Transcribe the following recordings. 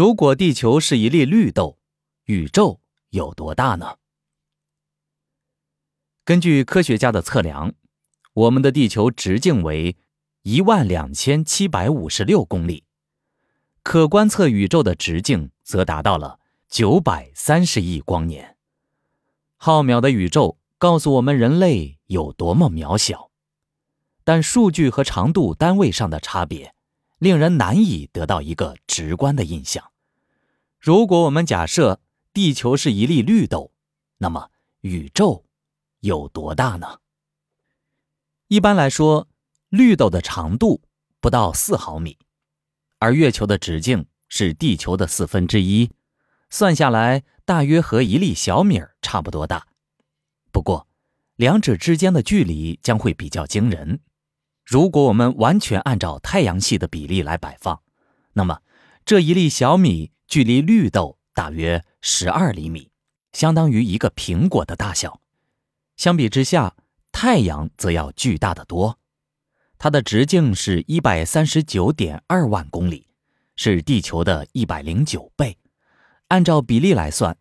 如果地球是一粒绿豆，宇宙有多大呢？根据科学家的测量，我们的地球直径为一万两千七百五十六公里，可观测宇宙的直径则达到了九百三十亿光年。浩渺的宇宙告诉我们人类有多么渺小，但数据和长度单位上的差别。令人难以得到一个直观的印象。如果我们假设地球是一粒绿豆，那么宇宙有多大呢？一般来说，绿豆的长度不到四毫米，而月球的直径是地球的四分之一，算下来大约和一粒小米儿差不多大。不过，两者之间的距离将会比较惊人。如果我们完全按照太阳系的比例来摆放，那么这一粒小米距离绿豆大约十二厘米，相当于一个苹果的大小。相比之下，太阳则要巨大的多，它的直径是一百三十九点二万公里，是地球的一百零九倍。按照比例来算，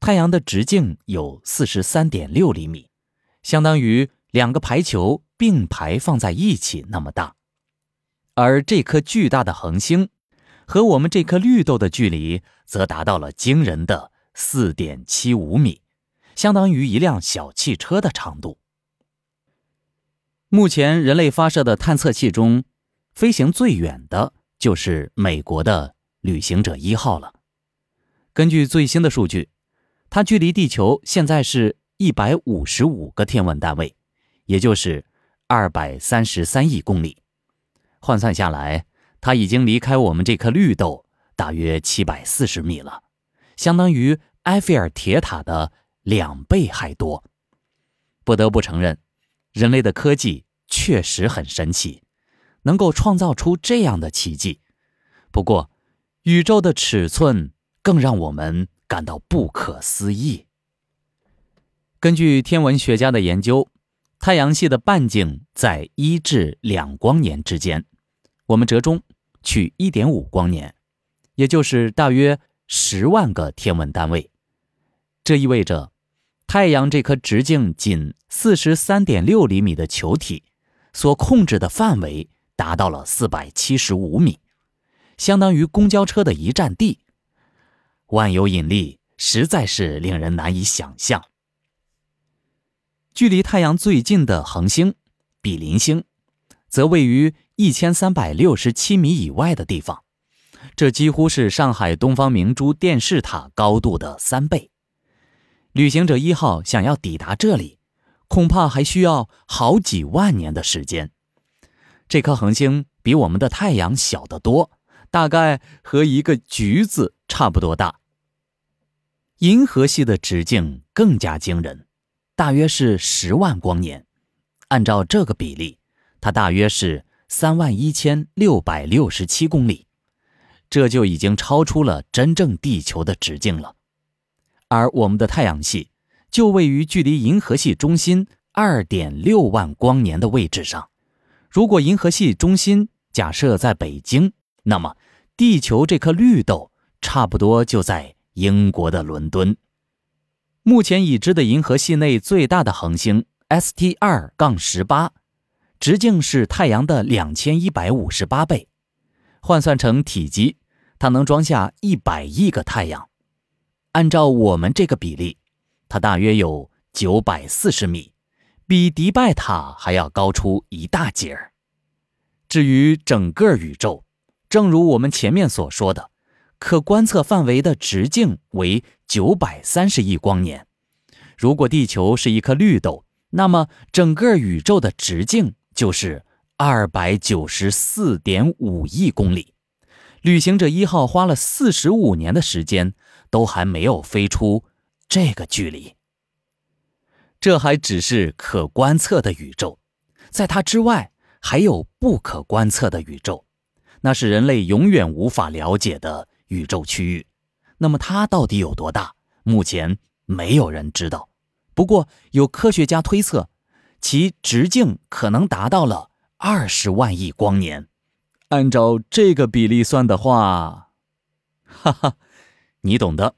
太阳的直径有四十三点六厘米，相当于两个排球。并排放在一起那么大，而这颗巨大的恒星和我们这颗绿豆的距离则达到了惊人的四点七五米，相当于一辆小汽车的长度。目前人类发射的探测器中，飞行最远的就是美国的旅行者一号了。根据最新的数据，它距离地球现在是一百五十五个天文单位，也就是。二百三十三亿公里，换算下来，它已经离开我们这颗绿豆大约七百四十米了，相当于埃菲尔铁塔的两倍还多。不得不承认，人类的科技确实很神奇，能够创造出这样的奇迹。不过，宇宙的尺寸更让我们感到不可思议。根据天文学家的研究。太阳系的半径在一至两光年之间，我们折中取一点五光年，也就是大约十万个天文单位。这意味着，太阳这颗直径仅四十三点六厘米的球体，所控制的范围达到了四百七十五米，相当于公交车的一站地。万有引力实在是令人难以想象。距离太阳最近的恒星比邻星，则位于一千三百六十七米以外的地方，这几乎是上海东方明珠电视塔高度的三倍。旅行者一号想要抵达这里，恐怕还需要好几万年的时间。这颗恒星比我们的太阳小得多，大概和一个橘子差不多大。银河系的直径更加惊人。大约是十万光年，按照这个比例，它大约是三万一千六百六十七公里，这就已经超出了真正地球的直径了。而我们的太阳系就位于距离银河系中心二点六万光年的位置上。如果银河系中心假设在北京，那么地球这颗绿豆差不多就在英国的伦敦。目前已知的银河系内最大的恒星 ST 二杠十八，直径是太阳的两千一百五十八倍，换算成体积，它能装下一百亿个太阳。按照我们这个比例，它大约有九百四十米，比迪拜塔还要高出一大截儿。至于整个宇宙，正如我们前面所说的。可观测范围的直径为九百三十亿光年。如果地球是一颗绿豆，那么整个宇宙的直径就是二百九十四点五亿公里。旅行者一号花了四十五年的时间，都还没有飞出这个距离。这还只是可观测的宇宙，在它之外还有不可观测的宇宙，那是人类永远无法了解的。宇宙区域，那么它到底有多大？目前没有人知道。不过有科学家推测，其直径可能达到了二十万亿光年。按照这个比例算的话，哈哈，你懂的。